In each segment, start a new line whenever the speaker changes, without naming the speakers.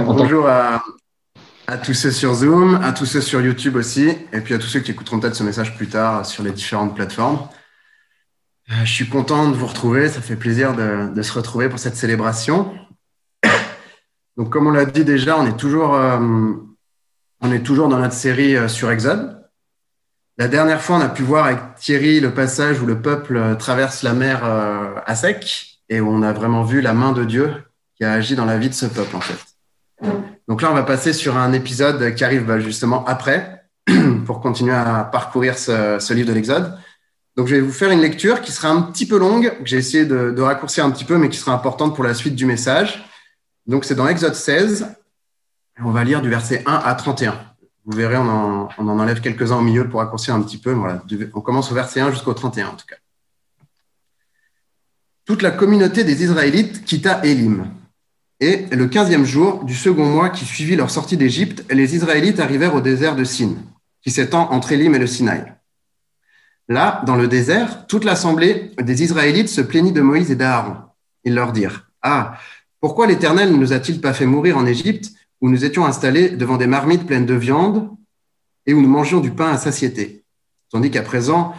bonjour à, tous ceux sur Zoom, à tous ceux sur YouTube aussi, et puis à tous ceux qui écouteront peut-être ce message plus tard sur les différentes plateformes. Euh, je suis content de vous retrouver, ça fait plaisir de, se retrouver pour cette célébration. Donc, comme on l'a dit déjà, on est toujours, euh, on est toujours dans notre série euh, sur Exode. La dernière fois, on a pu voir avec Thierry le passage où le peuple traverse la mer à sec et où on a vraiment vu la main de Dieu qui a agi dans la vie de ce peuple, en fait. Donc là, on va passer sur un épisode qui arrive bah, justement après pour continuer à parcourir ce, livre de l'Exode. Donc, je vais vous faire une lecture qui sera un petit peu longue, que j'ai essayé de, raccourcir un petit peu, mais qui sera importante pour la suite du message. Donc, c'est dans Exode 16. On va lire du verset 1 à 31. Vous verrez, on en, on en enlève quelques-uns au milieu pour raccourcir un petit peu. Voilà, on commence au verset 1 jusqu'au 31 en tout cas. Toute la communauté des Israélites quitta Élim et le quinzième jour du second mois qui suivit leur sortie d'Égypte, les Israélites arrivèrent au désert de Sin, qui s'étend entre Élim et le Sinaï. Là, dans le désert, toute l'assemblée des Israélites se plaignit de Moïse et d'Aaron. Ils leur dirent Ah, pourquoi l'Éternel ne nous a-t-il pas fait mourir en Égypte, où nous étions installés devant des marmites pleines de viande et où nous mangions du pain à satiété? Tandis qu'à présent,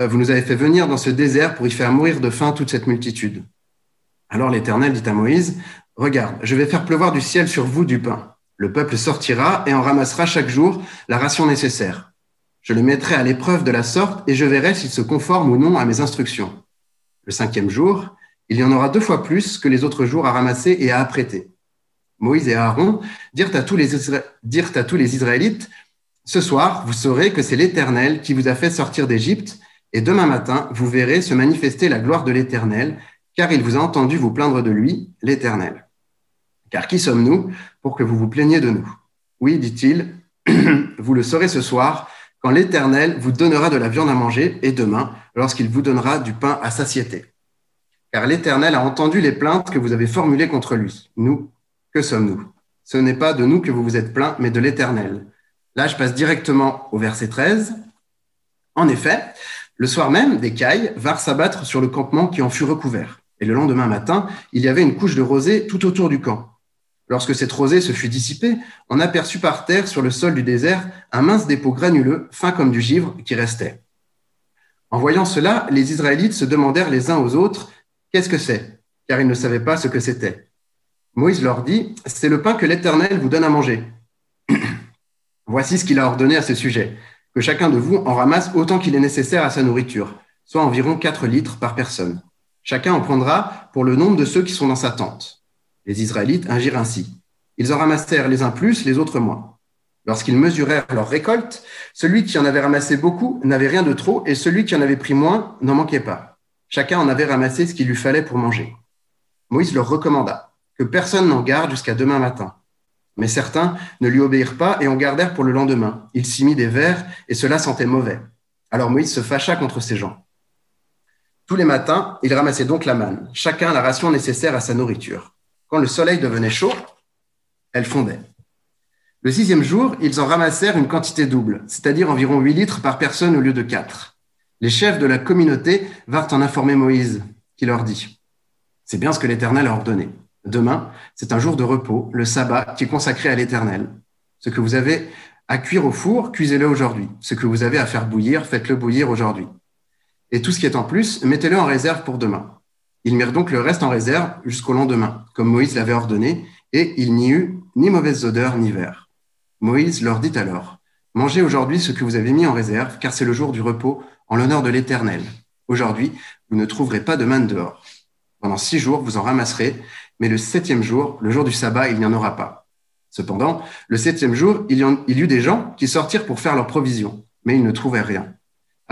euh, vous nous avez fait venir dans ce désert pour y faire mourir de faim toute cette multitude. Alors l'Éternel dit à Moïse Regarde, je vais faire pleuvoir du ciel sur vous du pain. Le peuple sortira et en ramassera chaque jour la ration nécessaire. Je le mettrai à l'épreuve de la sorte et je verrai s'il se conforme ou non à mes instructions. Le cinquième jour, il y en aura deux fois plus que les autres jours à ramasser et à apprêter. Moïse et Aaron dirent à tous les, Israélites, Ce soir, vous saurez que c'est l'Éternel qui vous a fait sortir d'Égypte, et demain matin, vous verrez se manifester la gloire de l'Éternel, car il vous a entendu vous plaindre de lui, l'Éternel. Car qui sommes-nous pour que vous vous plaigniez de nous? Oui, dit-il, vous le saurez ce soir, quand l'Éternel vous donnera de la viande à manger, et demain, lorsqu'il vous donnera du pain à satiété. Car l'Éternel a entendu les plaintes que vous avez formulées contre lui. Nous, que sommes-nous? Ce n'est pas de nous que vous vous êtes plaints, mais de l'Éternel. Là, je passe directement au verset 13. En effet, le soir même, des cailles vinrent s'abattre sur le campement qui en fut recouvert. Et le lendemain matin, il y avait une couche de rosée tout autour du camp. Lorsque cette rosée se fut dissipée, on aperçut par terre, sur le sol du désert, un mince dépôt granuleux, fin comme du givre, qui restait. En voyant cela, les Israélites se demandèrent les uns aux autres Qu'est-ce que c'est? Car ils ne savaient pas ce que c'était. Moïse leur dit C'est le pain que l'Éternel vous donne à manger. Voici ce qu'il a ordonné à ce sujet que chacun de vous en ramasse autant qu'il est nécessaire à sa nourriture, soit environ 4 litres par personne. Chacun en prendra pour le nombre de ceux qui sont dans sa tente. Les Israélites agirent ainsi. Ils en ramassèrent les uns plus, les autres moins. Lorsqu'ils mesurèrent leur récolte, celui qui en avait ramassé beaucoup n'avait rien de trop, et celui qui en avait pris moins n'en manquait pas. Chacun en avait ramassé ce qu'il lui fallait pour manger. Moïse leur recommanda que personne n'en garde jusqu'à demain matin. Mais certains ne lui obéirent pas et en gardèrent pour le lendemain. Il s'y mit des vers, et cela sentait mauvais. Alors Moïse se fâcha contre ces gens. Tous les matins, il ramassait donc la manne, chacun la ration nécessaire à sa nourriture. Quand le soleil devenait chaud, elle fondait. Le sixième jour, ils en ramassèrent une quantité double, c'est-à-dire environ huit litres par personne au lieu de quatre. Les chefs de la communauté vinrent en informer Moïse, qui leur dit C'est bien ce que l'Éternel a ordonné. Demain, c'est un jour de repos, le sabbat, qui est consacré à l'Éternel. Ce que vous avez à cuire au four, cuisez-le aujourd'hui. Ce que vous avez à faire bouillir, faites-le bouillir aujourd'hui. Et tout ce qui est en plus, mettez-le en réserve pour demain. Ils mirent donc le reste en réserve jusqu'au lendemain, comme Moïse l'avait ordonné, et il n'y eut ni mauvaise odeur ni verre. Moïse leur dit alors, Mangez aujourd'hui ce que vous avez mis en réserve, car c'est le jour du repos en l'honneur de l'Éternel. Aujourd'hui, vous ne trouverez pas de manne dehors. Pendant six jours, vous en ramasserez, mais le septième jour, le jour du sabbat, il n'y en aura pas. Cependant, le septième jour, il y, il y eut des gens qui sortirent pour faire leurs provisions, mais ils ne trouvaient rien.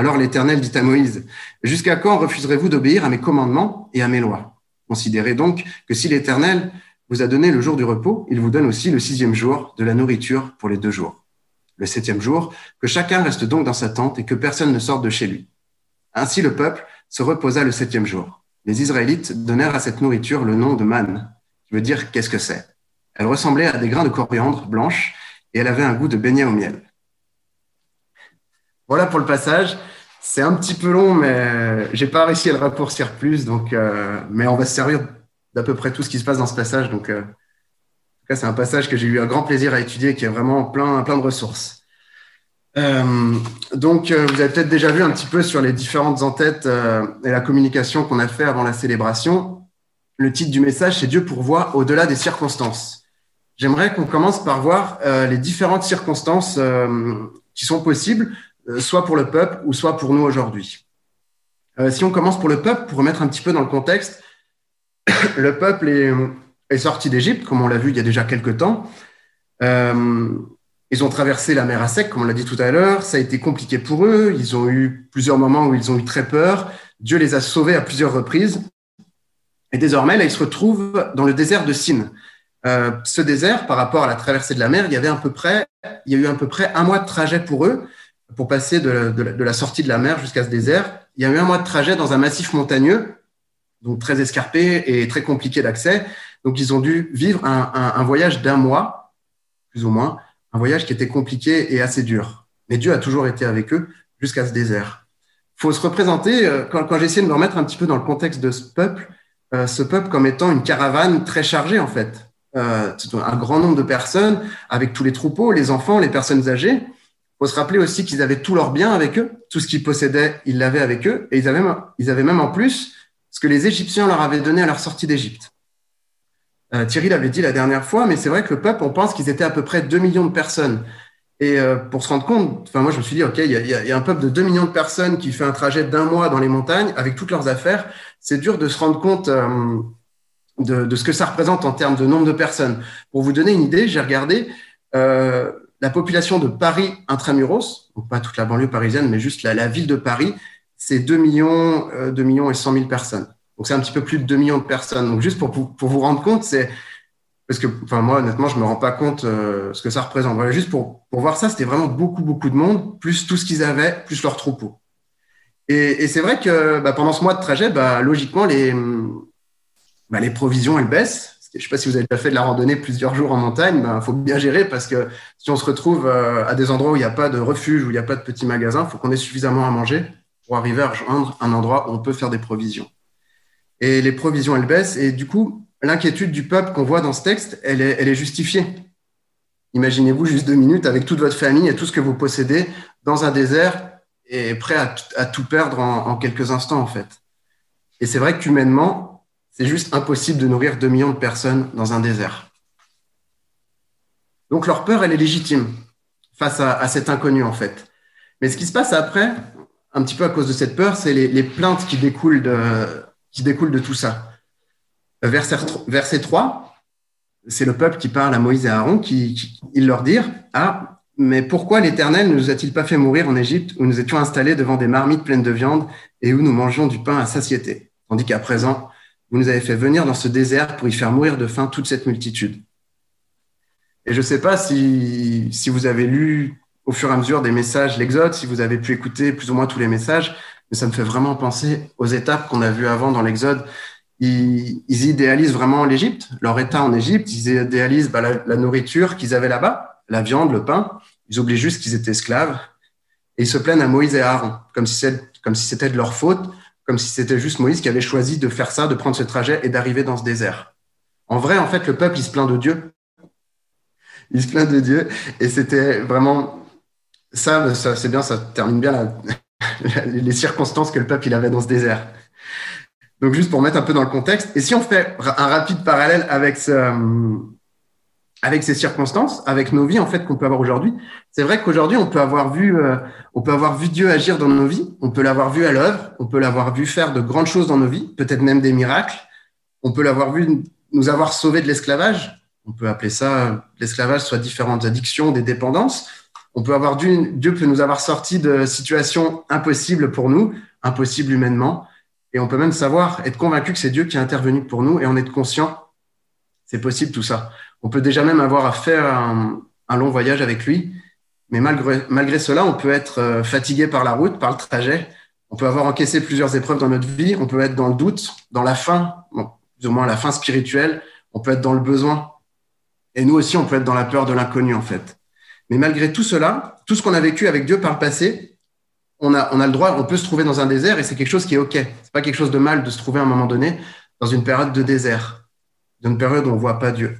Alors l'Éternel dit à Moïse, Jusqu'à quand refuserez-vous d'obéir à mes commandements et à mes lois? Considérez donc que si l'Éternel vous a donné le jour du repos, il vous donne aussi le sixième jour de la nourriture pour les deux jours. Le septième jour, que chacun reste donc dans sa tente et que personne ne sorte de chez lui. Ainsi le peuple se reposa le septième jour. Les Israélites donnèrent à cette nourriture le nom de manne, qui veut dire qu'est-ce que c'est? Elle ressemblait à des grains de coriandre blanches et elle avait un goût de beignet au miel. Voilà pour le passage. C'est un petit peu long, mais j'ai pas réussi à le raccourcir plus. Donc, euh, mais on va se servir d'à peu près tout ce qui se passe dans ce passage. Donc, euh, c'est un passage que j'ai eu un grand plaisir à étudier, qui est vraiment plein, plein de ressources. Euh, donc, euh, vous avez peut-être déjà vu un petit peu sur les différentes entêtes euh, et la communication qu'on a fait avant la célébration. Le titre du message, c'est Dieu pourvoit au-delà des circonstances. J'aimerais qu'on commence par voir les différentes circonstances qui sont possibles, soit pour le peuple ou soit pour nous aujourd'hui. si on commence pour le peuple, pour remettre un petit peu dans le contexte, le peuple est, sorti d'Égypte, comme on l'a vu il y a déjà quelques temps. Euh, ils ont traversé la mer à sec, comme on l'a dit tout à l'heure. Ça a été compliqué pour eux. Ils ont eu plusieurs moments où ils ont eu très peur. Dieu les a sauvés à plusieurs reprises. Et désormais, là, ils se retrouvent dans le désert de Sin. Euh, ce désert, par rapport à la traversée de la mer, il y avait à peu près, il y a eu à peu près un mois de trajet pour eux pour passer de, la sortie de la mer jusqu'à ce désert. Il y a eu un mois de trajet dans un massif montagneux, donc très escarpé et très compliqué d'accès. Donc, ils ont dû vivre un, voyage d'un mois, plus ou moins, un voyage qui était compliqué et assez dur. Mais Dieu a toujours été avec eux jusqu'à ce désert. Il faut se représenter, euh, quand, quand j'ai essayé de me remettre un petit peu dans le contexte de ce peuple, euh, ce peuple comme étant une caravane très chargée, en fait. Euh, un grand nombre de personnes, avec tous les troupeaux, les enfants, les personnes âgées. Faut se rappeler aussi qu'ils avaient tous leurs biens avec eux, tout ce qu'ils possédaient, ils l'avaient avec eux, et ils avaient, ils avaient même en plus ce que les Égyptiens leur avaient donné à leur sortie d'Égypte. Euh, Thierry l'avait dit la dernière fois, mais c'est vrai que le peuple, on pense qu'ils étaient à peu près 2 millions de personnes. Et euh, pour se rendre compte, enfin moi je me suis dit, OK, il y, a, un peuple de 2 millions de personnes qui fait un trajet d'un mois dans les montagnes avec toutes leurs affaires. C'est dur de se rendre compte euh, de, ce que ça représente en termes de nombre de personnes. Pour vous donner une idée, j'ai regardé la population de Paris intramuros, donc pas toute la banlieue parisienne, mais juste la, ville de Paris, c'est 2 millions, 2 millions et 100 000 personnes. Donc, c'est un petit peu plus de 2 millions de personnes. Donc, juste pour, vous rendre compte, c'est. Parce que, enfin, moi, honnêtement, je me rends pas compte euh, ce que ça représente. Juste pour, voir ça, c'était vraiment beaucoup, beaucoup de monde, plus tout ce qu'ils avaient, plus leur troupeau. Et, et c'est vrai que bah, pendant ce mois de trajet, bah, logiquement, les, bah, les provisions, elles baissent. Je ne sais pas si vous avez déjà fait de la randonnée plusieurs jours en montagne, il bah, faut bien gérer parce que si on se retrouve euh, à des endroits où il n'y a pas de refuge, où il n'y a pas de petits magasins, il faut qu'on ait suffisamment à manger pour arriver à rejoindre un endroit où on peut faire des provisions et les provisions, elles baissent. Et du coup, l'inquiétude du peuple qu'on voit dans ce texte, elle est, justifiée. Imaginez-vous juste deux minutes avec toute votre famille et tout ce que vous possédez dans un désert et prêt à, à tout perdre en, quelques instants, en fait. Et c'est vrai qu'humainement, c'est juste impossible de nourrir deux millions de personnes dans un désert. Donc leur peur, elle est légitime face à, cet inconnu, en fait. Mais ce qui se passe après, un petit peu à cause de cette peur, c'est les, plaintes qui découlent de, tout ça. Verset, verset 3, c'est le peuple qui parle à Moïse et à Aaron, qui, leur dirent Ah, mais pourquoi l'Éternel ne nous a-t-il pas fait mourir en Égypte où nous étions installés devant des marmites pleines de viande et où nous mangions du pain à satiété? Tandis qu'à présent, vous nous avez fait venir dans ce désert pour y faire mourir de faim toute cette multitude. Et je ne sais pas si, vous avez lu au fur et à mesure des messages l'Exode, si vous avez pu écouter plus ou moins tous les messages, mais ça me fait vraiment penser aux étapes qu'on a vues avant dans l'Exode. Ils, idéalisent vraiment l'Égypte, leur état en Égypte, ils idéalisent bah, la, nourriture qu'ils avaient là-bas, la viande, le pain. Ils oublient juste qu'ils étaient esclaves. Et ils se plaignent à Moïse et à Aaron, comme si c'était de leur faute, comme si c'était juste Moïse qui avait choisi de faire ça, de prendre ce trajet et d'arriver dans ce désert. En vrai, en fait, le peuple, il se plaint de Dieu. Il se plaint de Dieu. Et c'était vraiment ça, ça c'est bien, ça termine bien les circonstances que le peuple il avait dans ce désert. Donc juste pour mettre un peu dans le contexte, et si on fait un rapide parallèle avec ce, avec ces circonstances, avec nos vies en fait qu'on peut avoir aujourd'hui, c'est vrai qu'aujourd'hui on peut avoir vu, euh, on peut avoir vu Dieu agir dans nos vies, on peut l'avoir vu à l'œuvre, on peut l'avoir vu faire de grandes choses dans nos vies, peut-être même des miracles, on peut l'avoir vu nous avoir sauvés de l'esclavage, on peut appeler ça l'esclavage, soit différentes addictions, des dépendances, on peut avoir Dieu, Dieu peut nous avoir sorti de situations impossibles pour nous, impossibles humainement, et on peut même savoir, être convaincu que c'est Dieu qui est intervenu pour nous et en être conscient. C'est possible tout ça. On peut déjà même avoir à faire un, long voyage avec lui, mais malgré, malgré cela, on peut être euh, fatigué par la route, par le trajet. On peut avoir encaissé plusieurs épreuves dans notre vie. On peut être dans le doute, dans la faim, plus ou moins la faim spirituelle. On peut être dans le besoin. Et nous aussi, on peut être dans la peur de l'inconnu, en fait. Mais malgré tout cela, tout ce qu'on a vécu avec Dieu par le passé, on a, on a le droit, on peut se trouver dans un désert et c'est quelque chose qui est OK. C'est pas quelque chose de mal de se trouver à un moment donné dans une période de désert, dans une période où on voit pas Dieu.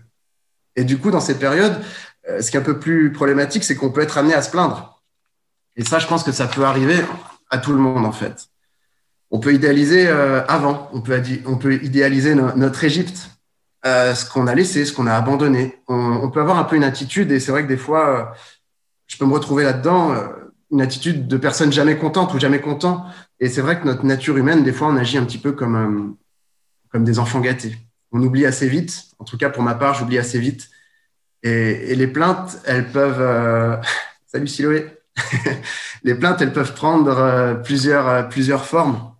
Et du coup, dans ces périodes, euh, ce qui est un peu plus problématique, c'est qu'on peut être amené à se plaindre. Et ça, je pense que ça peut arriver à tout le monde, en fait. On peut idéaliser euh, avant, on peut, on peut idéaliser notre Égypte, euh, ce qu'on a laissé, ce qu'on a abandonné. On, peut avoir un peu une attitude, et c'est vrai que des fois, je peux me retrouver là-dedans, une attitude de personne jamais contente ou jamais content. Et c'est vrai que notre nature humaine, des fois, on agit un petit peu comme, comme des enfants gâtés. On oublie assez vite, en tout cas pour ma part, j'oublie assez vite et, les plaintes, elles peuvent. Euh, salut Siloé. les plaintes, elles peuvent prendre euh, plusieurs, euh, plusieurs formes.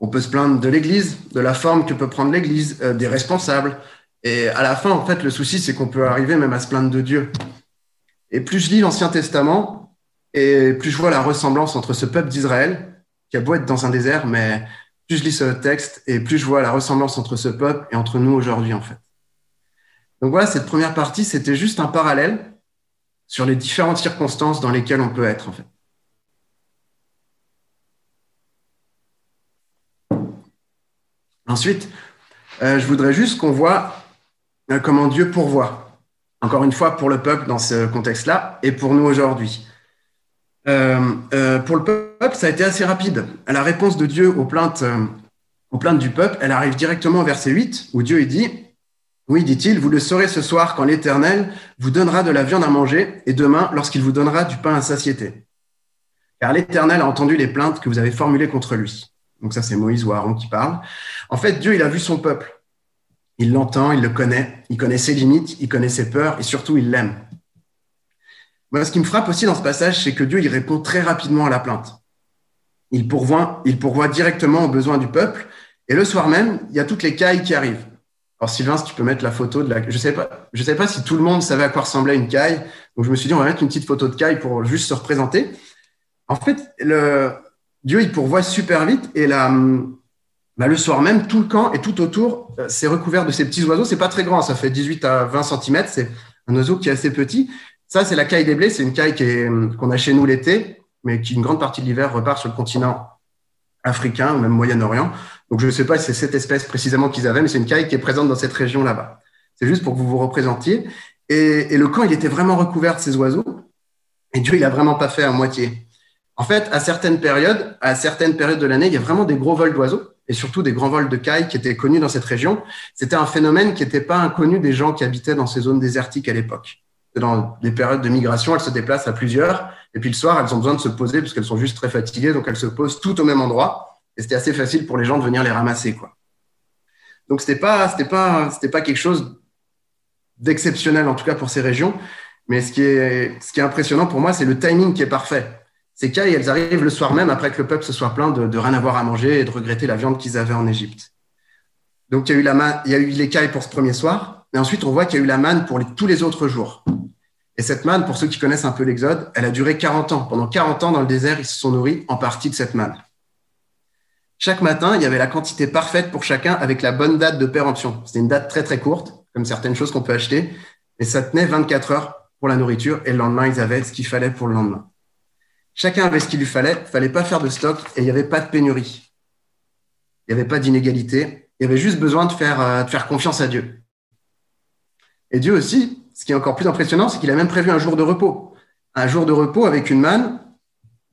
On peut se plaindre de l'Église, de la forme que peut prendre l'Église, des responsables. Et à la fin, en fait, le souci, c'est qu'on peut arriver même à se plaindre de Dieu. Et plus je lis l'Ancien Testament, et plus je vois la ressemblance entre ce peuple d'Israël, qui a beau être dans un désert, mais plus je lis ce texte, et plus je vois la ressemblance entre ce peuple et entre nous aujourd'hui, en fait. Donc voilà, cette première partie, c'était juste un parallèle sur les différentes circonstances dans lesquelles on peut être, en fait. Ensuite, euh, je voudrais juste qu'on voit euh, comment Dieu pourvoit. Encore une fois, pour le peuple dans ce contexte-là et pour nous aujourd'hui. Euh, pour le peuple, ça a été assez rapide. La réponse de Dieu aux plaintes, aux plaintes du peuple, elle arrive directement au verset 8, où Dieu dit oui, dit-il, vous le saurez ce soir quand l'Éternel vous donnera de la viande à manger et demain lorsqu'il vous donnera du pain à satiété. Car l'Éternel a entendu les plaintes que vous avez formulées contre lui. Donc ça, c'est Moïse ou Aaron qui parle. En fait, Dieu, il a vu son peuple. Il l'entend, il le connaît, il connaît ses limites, il connaît ses peurs et surtout, il l'aime. Moi, ce qui me frappe aussi dans ce passage, c'est que Dieu, il répond très rapidement à la plainte. Il pourvoit, il pourvoit directement aux besoins du peuple. Et le soir même, il y a toutes les cailles qui arrivent. Alors Sylvain, si tu peux mettre la photo de la. Je ne sais pas, sais pas si tout le monde savait à quoi ressemblait une caille. Donc je me suis dit, on va mettre une petite photo de caille pour juste se représenter. En fait. Dieu, il pourvoit super vite et la... Bah, le soir même, tout le camp et tout autour, euh, c'est recouvert de ces petits oiseaux. C'est pas très grand, ça fait 18 à 20 cm. C'est un oiseau qui est assez petit. Ça, c'est la caille des blés. C'est une caille qu'on a chez nous l'été, mais qui une grande partie de l'hiver repart sur le continent africain même Moyen-Orient. Donc, je ne sais pas si c'est cette espèce précisément qu'ils avaient, mais c'est une caille qui est présente dans cette région là-bas. C'est juste pour que vous vous représentiez. Et, le camp, il était vraiment recouvert de ces oiseaux. Et Dieu, il n'a vraiment pas fait à moitié. En fait, à certaines périodes, à certaines périodes de l'année, il y a vraiment des gros vols d'oiseaux et surtout des grands vols de cailles qui étaient connus dans cette région. C'était un phénomène qui n'était pas inconnu des gens qui habitaient dans ces zones désertiques à l'époque. Dans les périodes de migration, elles se déplacent à plusieurs. Et puis le soir, elles ont besoin de se poser parce qu'elles sont juste très fatiguées. Donc elles se posent toutes au même endroit. Et c'était assez facile pour les gens de venir les ramasser, quoi. Donc c'était pas, pas, pas quelque chose d'exceptionnel en tout cas pour ces régions. Mais ce qui est, ce qui est impressionnant pour moi, c'est le timing qui est parfait. Ces cailles, elles arrivent le soir même après que le peuple se soit plaint de, de rien avoir à manger et de regretter la viande qu'ils avaient en Égypte. Donc il y a eu la il y a eu les cailles pour ce premier soir, et ensuite on voit qu'il y a eu la manne pour tous les autres jours. Et cette manne, pour ceux qui connaissent un peu l'Exode, elle a duré 40 ans. Pendant 40 ans dans le désert, ils se sont nourris en partie de cette manne. Chaque matin, il y avait la quantité parfaite pour chacun avec la bonne date de péremption. C'était une date très très courte, comme certaines choses qu'on peut acheter, mais ça tenait 24 heures pour la nourriture et le lendemain, ils avaient ce qu'il fallait pour le lendemain. Chacun avait ce qu'il lui fallait, il fallait pas faire de stock et il n'y avait pas de pénurie. Il n'y avait pas d'inégalité, il y avait juste besoin de faire, euh, de faire confiance à Dieu. Et Dieu aussi, ce qui est encore plus impressionnant, c'est qu'il a même prévu un jour de repos. Un jour de repos avec une manne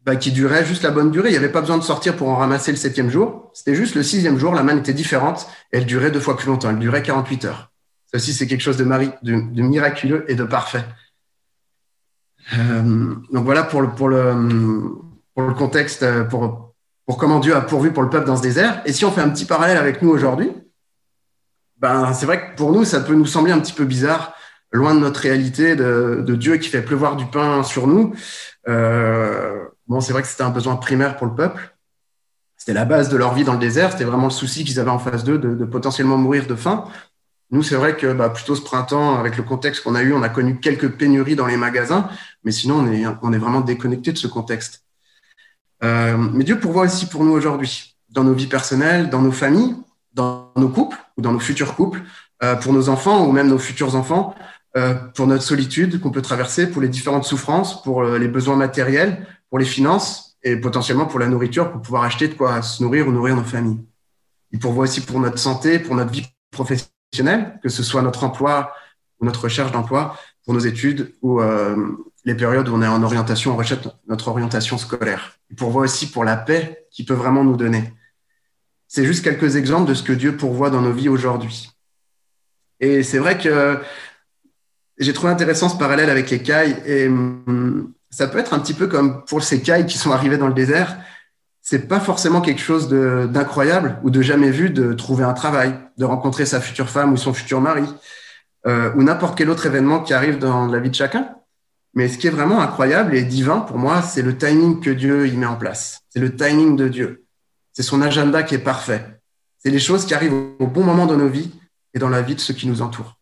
bah, qui durait juste la bonne durée. Il n'y avait pas besoin de sortir pour en ramasser le septième jour. C'était juste le sixième jour, la manne était différente elle durait deux fois plus longtemps. Elle durait 48 heures. Ça aussi, c'est quelque chose de, miraculeux et de parfait. Euh, donc voilà pour le, contexte, pour, pour comment Dieu a pourvu pour le peuple dans ce désert. Et si on fait un petit parallèle avec nous aujourd'hui, ben, c'est vrai que pour nous, ça peut nous sembler un petit peu bizarre, loin de notre réalité de, de Dieu qui fait pleuvoir du pain sur nous. Euh, Bon, c'est vrai que c'était un besoin primaire pour le peuple. C'était la base de leur vie dans le désert. C'était vraiment le souci qu'ils avaient en face d'eux de, potentiellement mourir de faim. Nous, c'est vrai que bah, plutôt ce printemps, avec le contexte qu'on a eu, on a connu quelques pénuries dans les magasins, mais sinon, on est, on est vraiment déconnecté de ce contexte. Euh, mais Dieu pourvoit aussi pour nous aujourd'hui, dans nos vies personnelles, dans nos familles, dans nos couples ou dans nos futurs couples, euh, pour nos enfants ou même nos futurs enfants, euh, pour notre solitude qu'on peut traverser, pour les différentes souffrances, pour les besoins matériels, pour les finances et potentiellement pour la nourriture, pour pouvoir acheter de quoi se nourrir ou nourrir nos familles. Il pourvoit aussi pour notre santé, pour notre vie professionnelle professionnel, que ce soit notre emploi ou notre recherche d'emploi pour nos études ou euh, les périodes où on est en orientation, on recherche notre orientation scolaire. Il pourvoit aussi pour la paix qu'il peut vraiment nous donner. C'est juste quelques exemples de ce que Dieu pourvoit dans nos vies aujourd'hui. Et c'est vrai que j'ai trouvé intéressant ce parallèle avec les cailles. Et hum, ça peut être un petit peu comme pour ces cailles qui sont arrivées dans le désert. C'est pas forcément quelque chose d'incroyable ou de jamais vu de trouver un travail, de rencontrer sa future femme ou son futur mari, euh, ou n'importe quel autre événement qui arrive dans la vie de chacun. Mais ce qui est vraiment incroyable et divin pour moi, c'est le timing que Dieu y met en place. C'est le timing de Dieu. C'est son agenda qui est parfait. C'est les choses qui arrivent au bon moment dans nos vies et dans la vie de ceux qui nous entourent.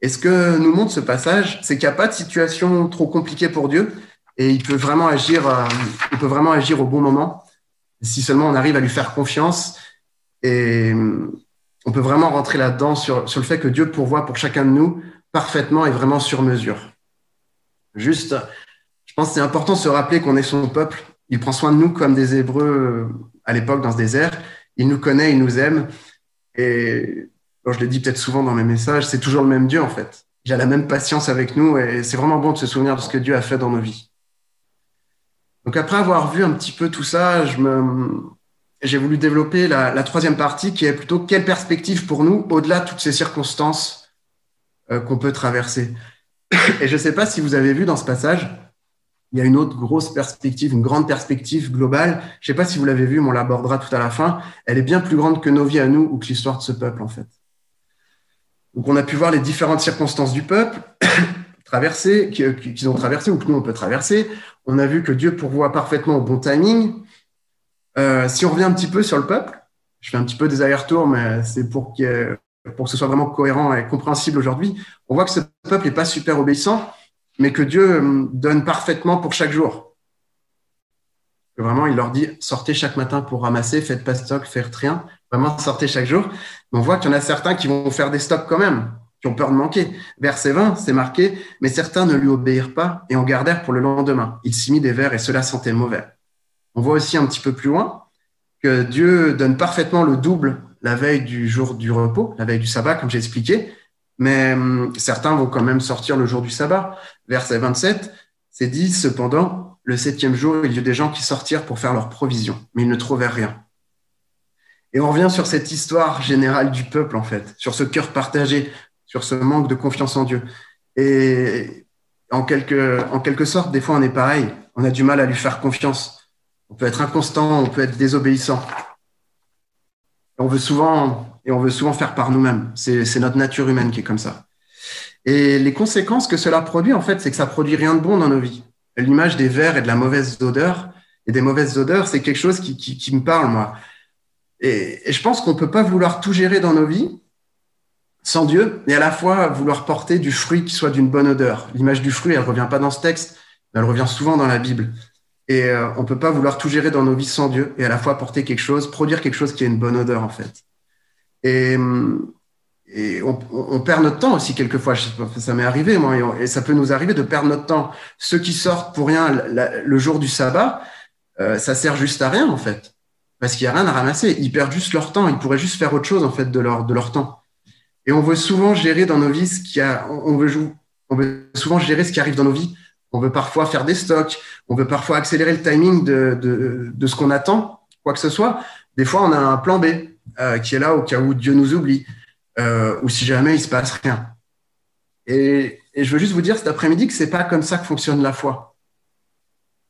Et ce que nous montre ce passage, c'est qu'il n'y a pas de situation trop compliquée pour Dieu et il peut vraiment agir, euh, il peut vraiment agir au bon moment si seulement on arrive à lui faire confiance et on peut vraiment rentrer là-dedans sur, sur le fait que Dieu pourvoit pour chacun de nous parfaitement et vraiment sur mesure. Juste, je pense que c'est important de se rappeler qu'on est son peuple. Il prend soin de nous comme des Hébreux euh, à l'époque dans ce désert. Il nous connaît, il nous aime. Et je le dis peut-être souvent dans mes messages, c'est toujours le même Dieu en fait. Il a la même patience avec nous et c'est vraiment bon de se souvenir de ce que Dieu a fait dans nos vies. Donc après avoir vu un petit peu tout ça, j'ai voulu développer la, la, troisième partie qui est plutôt quelle perspective pour nous au-delà de toutes ces circonstances euh, qu'on peut traverser. Et je ne sais pas si vous avez vu dans ce passage, il y a une autre grosse perspective, une grande perspective globale. Je ne sais pas si vous l'avez vu, mais on l'abordera tout à la fin. Elle est bien plus grande que nos vies à nous ou que l'histoire de ce peuple, en fait. Donc, on a pu voir les différentes circonstances du peuple traversées, qu'ils ont traversées ou que nous, on peut traverser. On a vu que Dieu pourvoit parfaitement au bon timing. Euh, si on revient un petit peu sur le peuple, je fais un petit peu des allers-retours, mais c'est pour que pour que ce soit vraiment cohérent et compréhensible aujourd'hui, on voit que ce peuple n'est pas super obéissant, mais que Dieu hum, donne parfaitement pour chaque jour. Que vraiment, il leur dit sortez chaque matin pour ramasser, faites pas stock, faites rien. Vraiment, sortez chaque jour. on voit qu'il y en a certains qui vont faire des stocks quand même, qui ont peur de manquer. Verset 20, c'est marqué mais certains ne lui obéirent pas et en gardèrent pour le lendemain. Il s'y mit des vers et cela sentait mauvais. On voit aussi un petit peu plus loin que Dieu donne parfaitement le double la veille du jour du repos, la veille du sabbat, comme j'ai expliqué, mais hum, certains vont quand même sortir le jour du sabbat. Verset 27, c'est dit, cependant, le septième jour, il y eut des gens qui sortirent pour faire leurs provisions, mais ils ne trouvèrent rien. Et on revient sur cette histoire générale du peuple, en fait, sur ce cœur partagé, sur ce manque de confiance en Dieu. Et en quelque, en quelque sorte, des fois, on est pareil. On a du mal à lui faire confiance. On peut être inconstant, on peut être désobéissant on veut souvent, et on veut souvent faire par nous-mêmes. C'est notre nature humaine qui est comme ça. Et les conséquences que cela produit, en fait, c'est que ça produit rien de bon dans nos vies. L'image des vers et de la mauvaise odeur, et des mauvaises odeurs, c'est quelque chose qui, me parle, moi. Et, je pense qu'on ne peut pas vouloir tout gérer dans nos vies sans Dieu, et à la fois vouloir porter du fruit qui soit d'une bonne odeur. L'image du fruit, elle ne revient pas dans ce texte, elle revient souvent dans la Bible. Et euh, on peut pas vouloir tout gérer dans nos vies sans Dieu et à la fois porter quelque chose, produire quelque chose qui a une bonne odeur en fait. Et, on, perd notre temps aussi quelquefois. Ça m'est arrivé moi et, ça peut nous arriver de perdre notre temps. Ceux qui sortent pour rien le jour du sabbat, euh, ça sert juste à rien en fait, parce qu'il y a rien à ramasser. Ils perdent juste leur temps. Ils pourraient juste faire autre chose en fait de leur de leur temps. Et on veut souvent gérer dans nos vies ce qui a. On veut, on veut souvent gérer ce qui arrive dans nos vies on veut parfois faire des stocks, on veut parfois accélérer le timing de, de, de ce qu'on attend, quoi que ce soit. Des fois, on a un plan B euh, qui est là au cas où Dieu nous oublie, euh, ou si jamais il se passe rien. Et, et je veux juste vous dire cet après-midi que c'est pas comme ça que fonctionne la foi.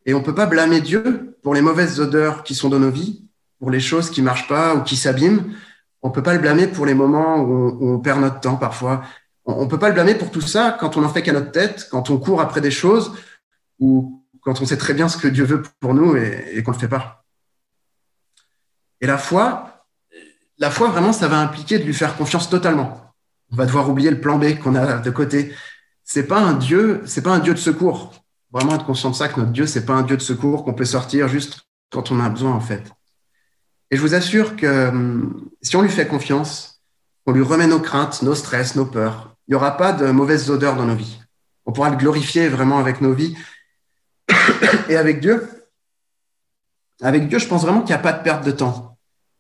Et on peut pas blâmer Dieu pour les mauvaises odeurs qui sont dans nos vies, pour les choses qui marchent pas ou qui s'abîment. On peut pas le blâmer pour les moments où on, perd notre temps parfois on ne peut pas le blâmer pour tout ça quand on en fait qu'à notre tête, quand on court après des choses ou quand on sait très bien ce que Dieu veut pour nous et, qu'on ne le fait pas. Et la foi, la foi, vraiment, ça va impliquer de lui faire confiance totalement. On va devoir oublier le plan B qu'on a de côté. C'est pas un Dieu, c'est pas un Dieu de secours. Vraiment être conscient de ça, que notre Dieu, c'est pas un Dieu de secours qu'on peut sortir juste quand on a besoin, en fait. Et je vous assure que hum, si on lui fait confiance, on lui remet nos craintes, nos stress, nos peurs, il n'y aura pas de mauvaises odeurs dans nos vies. On pourra le glorifier vraiment avec nos vies. Et avec Dieu, avec Dieu, je pense vraiment qu'il n'y a pas de perte de temps.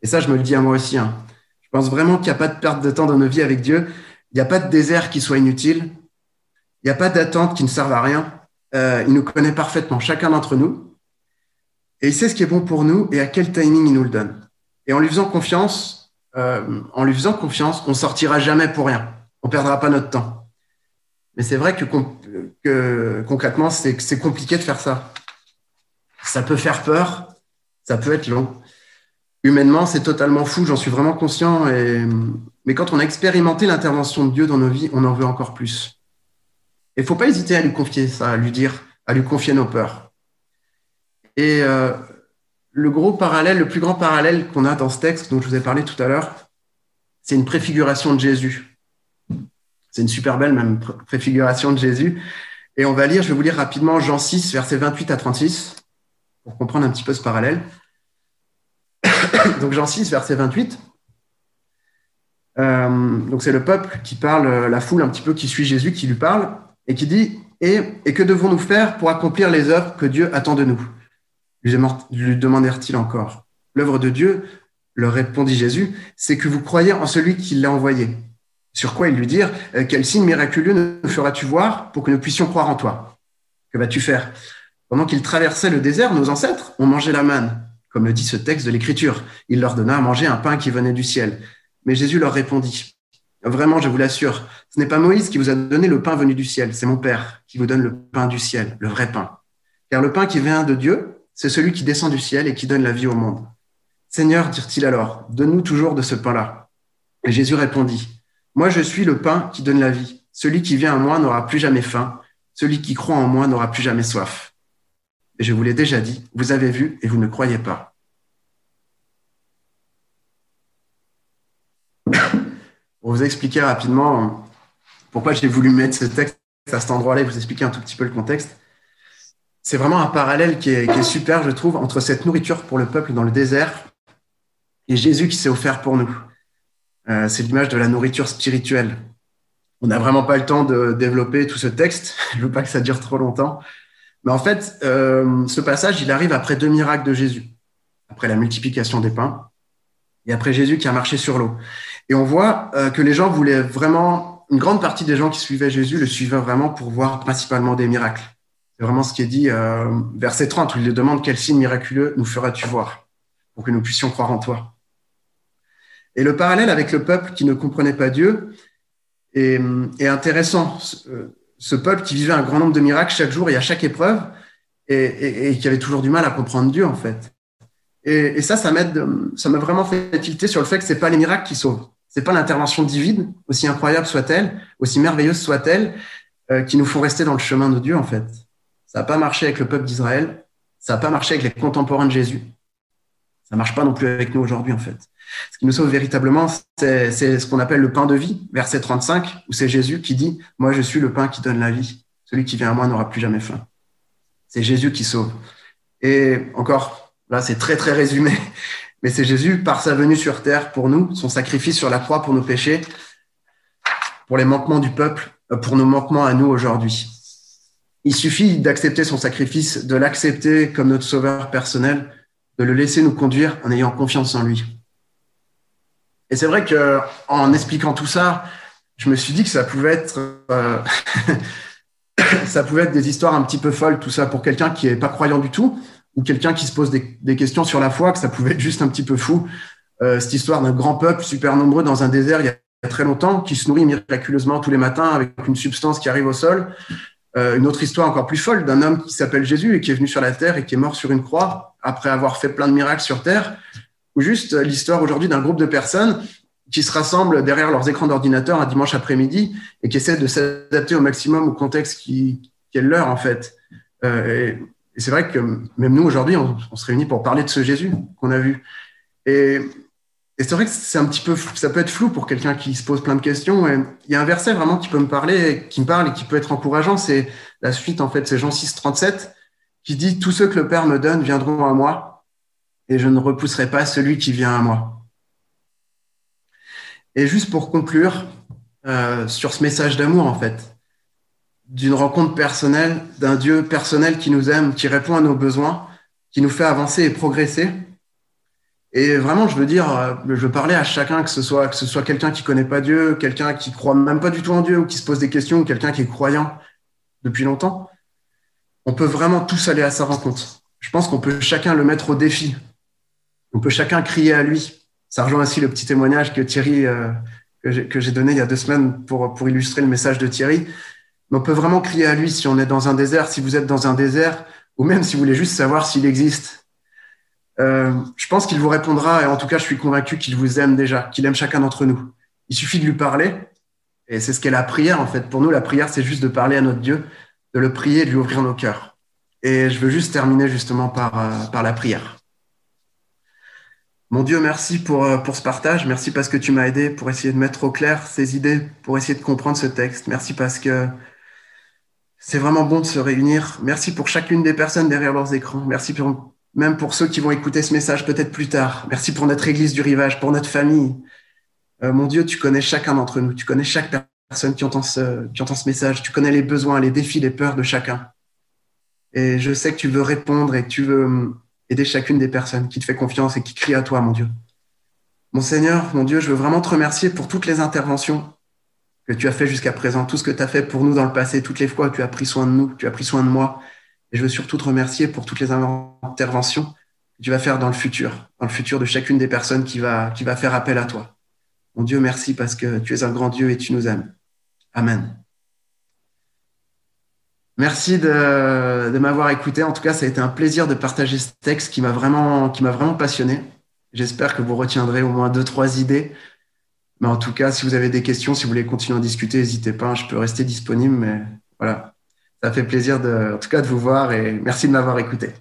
Et ça, je me le dis à moi aussi. Hein. Je pense vraiment qu'il n'y a pas de perte de temps dans nos vies avec Dieu. Il n'y a pas de désert qui soit inutile. Il n'y a pas d'attente qui ne serve à rien. Euh, il nous connaît parfaitement, chacun d'entre nous. Et il sait ce qui est bon pour nous et à quel timing il nous le donne. Et en lui faisant confiance, euh, en lui faisant confiance, on sortira jamais pour rien. On perdra pas notre temps. Mais c'est vrai que concrètement, c'est compliqué de faire ça. Ça peut faire peur, ça peut être long. Humainement, c'est totalement fou, j'en suis vraiment conscient. Et... Mais quand on a expérimenté l'intervention de Dieu dans nos vies, on en veut encore plus. Il ne faut pas hésiter à lui confier ça, à lui dire, à lui confier nos peurs. Et euh, le gros parallèle, le plus grand parallèle qu'on a dans ce texte dont je vous ai parlé tout à l'heure, c'est une préfiguration de Jésus. C'est une super belle même préfiguration de Jésus. Et on va lire, je vais vous lire rapidement Jean 6, versets 28 à 36, pour comprendre un petit peu ce parallèle. donc Jean 6, verset 28. Euh, donc c'est le peuple qui parle, la foule un petit peu qui suit Jésus, qui lui parle et qui dit et, et que devons-nous faire pour accomplir les œuvres que Dieu attend de nous? Lui demandèrent-ils encore. L'œuvre de Dieu, leur répondit Jésus, c'est que vous croyez en celui qui l'a envoyé. Sur quoi ils lui dirent euh, Quel signe miraculeux nous feras-tu voir pour que nous puissions croire en toi? Que vas-tu faire? Pendant qu'ils traversaient le désert, nos ancêtres ont mangé la manne comme le dit ce texte de l'Écriture. Il leur donna à manger un pain qui venait du ciel. Mais Jésus leur répondit, Vraiment, je vous l'assure, ce n'est pas Moïse qui vous a donné le pain venu du ciel, c'est mon Père qui vous donne le pain du ciel, le vrai pain. Car le pain qui vient de Dieu, c'est celui qui descend du ciel et qui donne la vie au monde. Seigneur, dirent-ils alors, donne-nous toujours de ce pain-là. Et Jésus répondit, Moi je suis le pain qui donne la vie. Celui qui vient à moi n'aura plus jamais faim. Celui qui croit en moi n'aura plus jamais soif. Et je vous l'ai déjà dit, vous avez vu et vous ne croyez pas. Pour vous expliquer rapidement pourquoi j'ai voulu mettre ce texte à cet endroit-là et vous expliquer un tout petit peu le contexte, c'est vraiment un parallèle qui est, super, je trouve, entre cette nourriture pour le peuple dans le désert et Jésus qui s'est offert pour nous. Euh, c'est l'image de la nourriture spirituelle. On n'a vraiment pas le temps de développer tout ce texte. Je ne veux pas que ça dure trop longtemps. Mais en fait, euh, ce passage, il arrive après deux miracles de Jésus, après la multiplication des pains et après Jésus qui a marché sur l'eau. Et on voit euh, que les gens voulaient vraiment, une grande partie des gens qui suivaient Jésus le suivaient vraiment pour voir principalement des miracles. C'est vraiment ce qui est dit euh, verset 30 où il demande quel signe miraculeux nous feras-tu voir pour que nous puissions croire en toi. Et le parallèle avec le peuple qui ne comprenait pas Dieu est, est intéressant ce peuple qui vivait un grand nombre de miracles chaque jour et à chaque épreuve et, qui avait toujours du mal à comprendre Dieu en fait. Et, ça, ça m'a vraiment fait tilter sur le fait que c'est pas les miracles qui sauvent, c'est pas l'intervention divine, aussi incroyable soit-elle, aussi merveilleuse soit-elle, euh, qui nous font rester dans le chemin de Dieu en fait. Ça n'a pas marché avec le peuple d'Israël, ça n'a pas marché avec les contemporains de Jésus, ça marche pas non plus avec nous aujourd'hui en fait. Ce qui nous sauve véritablement, c'est ce qu'on appelle le pain de vie, verset 35, où c'est Jésus qui dit, moi je suis le pain qui donne la vie. Celui qui vient à moi n'aura plus jamais faim. C'est Jésus qui sauve. Et encore, là c'est très très résumé, mais c'est Jésus par sa venue sur terre pour nous, son sacrifice sur la croix pour nos péchés, pour les manquements du peuple, euh, pour nos manquements à nous aujourd'hui. Il suffit d'accepter son sacrifice, de l'accepter comme notre sauveur personnel, de le laisser nous conduire en ayant confiance en lui. Et c'est vrai que en expliquant tout ça, je me suis dit que ça pouvait être, euh, ça pouvait être des histoires un petit peu folles, tout ça, pour quelqu'un qui n'est pas croyant du tout, ou quelqu'un qui se pose des, questions sur la foi, que ça pouvait être juste un petit peu fou. Euh, cette histoire d'un grand peuple super nombreux dans un désert il y a très longtemps, qui se nourrit miraculeusement tous les matins avec une substance qui arrive au sol. Euh, une autre histoire encore plus folle d'un homme qui s'appelle Jésus et qui est venu sur la terre et qui est mort sur une croix après avoir fait plein de miracles sur terre ou juste l'histoire aujourd'hui d'un groupe de personnes qui se rassemblent derrière leurs écrans d'ordinateur un dimanche après-midi et qui essaient de s'adapter au maximum au contexte qui, est leur en fait. Euh, et, c'est vrai que même nous aujourd'hui, on, se réunit pour parler de ce Jésus qu'on a vu. Et, c'est vrai que c'est un petit peu, ça peut être flou pour quelqu'un qui se pose plein de questions. Et il y a un verset vraiment qui peut me parler, qui me parle et qui peut être encourageant. C'est la suite en fait, c'est Jean 6, 37, qui dit tous ceux que le Père me donne viendront à moi et je ne repousserai pas celui qui vient à moi. Et juste pour conclure euh, sur ce message d'amour, en fait, d'une rencontre personnelle, d'un Dieu personnel qui nous aime, qui répond à nos besoins, qui nous fait avancer et progresser, Et vraiment, je veux dire, euh, je veux parler à chacun, que ce soit, que ce soit quelqu'un qui connaît pas Dieu, quelqu'un qui croit même pas du tout en Dieu ou qui se pose des questions, ou quelqu'un qui est croyant depuis longtemps. On peut vraiment tous aller à sa rencontre. Je pense qu'on peut chacun le mettre au défi. On peut chacun crier à lui. Ça rejoint aussi le petit témoignage que Thierry, euh, que j'ai donné il y a deux semaines pour, pour illustrer le message de Thierry. Mais on peut vraiment crier à lui si on est dans un désert, si vous êtes dans un désert, ou même si vous voulez juste savoir s'il existe. Euh, je pense qu'il vous répondra, et en tout cas, je suis convaincu qu'il vous aime déjà, qu'il aime chacun d'entre nous. Il suffit de lui parler, et c'est ce qu'est la prière, en fait. Pour nous, la prière, c'est juste de parler à notre Dieu, de le prier, de lui ouvrir nos cœurs. Et je veux juste terminer justement par, euh, par la prière. Mon Dieu, merci pour, euh, pour ce partage. Merci parce que tu m'as aidé pour essayer de mettre au clair ces idées, pour essayer de comprendre ce texte. Merci parce que c'est vraiment bon de se réunir. Merci pour chacune des personnes derrière leurs écrans. Merci pour, même pour ceux qui vont écouter ce message peut-être plus tard. Merci pour notre Église du Rivage, pour notre famille. Euh, mon Dieu, tu connais chacun d'entre nous. Tu connais chaque personne qui entend, ce, qui entend ce message. Tu connais les besoins, les défis, les peurs de chacun. Et je sais que tu veux répondre et que tu veux aider chacune des personnes qui te fait confiance et qui crient à toi, mon Dieu. Mon Seigneur, mon Dieu, je veux vraiment te remercier pour toutes les interventions que tu as fait jusqu'à présent, tout ce que tu as fait pour nous dans le passé, toutes les fois que tu as pris soin de nous, tu as pris soin de moi. Et je veux surtout te remercier pour toutes les interventions que tu vas faire dans le futur, dans le futur de chacune des personnes qui va, qui va faire appel à toi. Mon Dieu, merci parce que tu es un grand Dieu et tu nous aimes. Amen. Merci de, m'avoir écouté. En tout cas, ça a été un plaisir de partager ce texte qui m'a vraiment, vraiment passionné. J'espère que vous retiendrez au moins deux, trois idées. Mais en tout cas, si vous avez des questions, si vous voulez continuer à discuter, n'hésitez pas. Je peux rester disponible. Mais voilà, ça fait plaisir de, en tout cas de vous voir et merci de m'avoir écouté.